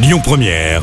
Lyon Première,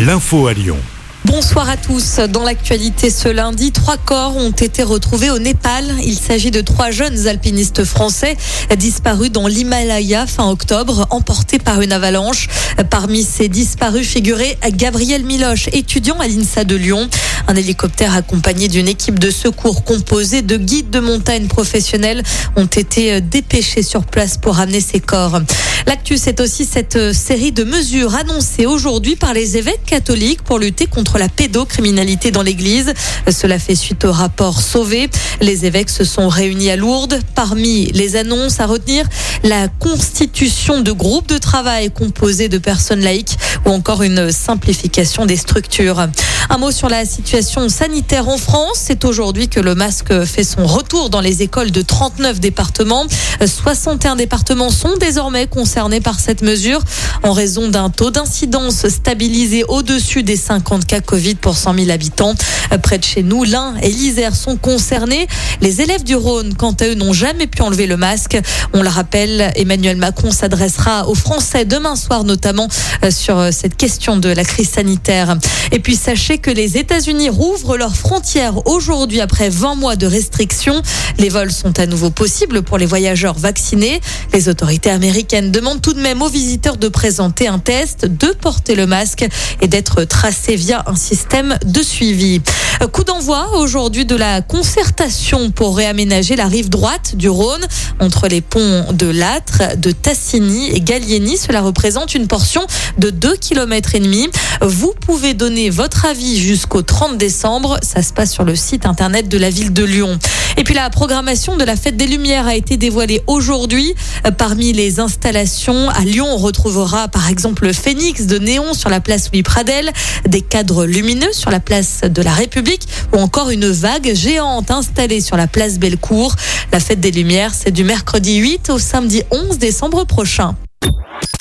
l'info à Lyon. Bonsoir à tous. Dans l'actualité ce lundi, trois corps ont été retrouvés au Népal. Il s'agit de trois jeunes alpinistes français disparus dans l'Himalaya fin octobre, emportés par une avalanche. Parmi ces disparus figurait Gabriel Miloche, étudiant à l'INSA de Lyon. Un hélicoptère accompagné d'une équipe de secours composée de guides de montagne professionnels ont été dépêchés sur place pour ramener ces corps. L'actu, c'est aussi cette série de mesures annoncées aujourd'hui par les évêques catholiques pour lutter contre la pédocriminalité dans l'Église. Cela fait suite au rapport Sauvé. Les évêques se sont réunis à Lourdes. Parmi les annonces à retenir, la constitution de groupes de travail composés de personnes laïques ou encore une simplification des structures. Un mot sur la situation sanitaire en France. C'est aujourd'hui que le masque fait son retour dans les écoles de 39 départements. 61 départements sont désormais concernés par cette mesure en raison d'un taux d'incidence stabilisé au-dessus des 50 cas Covid pour 100 000 habitants. Près de chez nous, l'Ain et l'Isère sont concernés. Les élèves du Rhône, quant à eux, n'ont jamais pu enlever le masque. On le rappelle, Emmanuel Macron s'adressera aux Français demain soir, notamment euh, sur euh, cette question de la crise sanitaire. Et puis sachez que les États-Unis rouvrent leurs frontières aujourd'hui après 20 mois de restrictions. Les vols sont à nouveau possibles pour les voyageurs vaccinés. Les autorités américaines demandent tout de même aux visiteurs de présenter un test, de porter le masque et d'être tracés via un système de suivi. Coup d'envoi aujourd'hui de la concertation pour réaménager la rive droite du Rhône entre les ponts de Lâtre, de Tassigny et Gallieni. Cela représente une portion de 2 km et demi. Vous pouvez donner votre avis jusqu'au 30 décembre. Ça se passe sur le site internet de la ville de Lyon. Et puis la programmation de la fête des Lumières a été dévoilée aujourd'hui. Parmi les installations à Lyon, on retrouvera par exemple le phénix de néon sur la place Louis Pradel, des cadres lumineux sur la place de la République ou encore une vague géante installée sur la place Bellecour. La fête des Lumières, c'est du mercredi 8 au samedi 11 décembre prochain.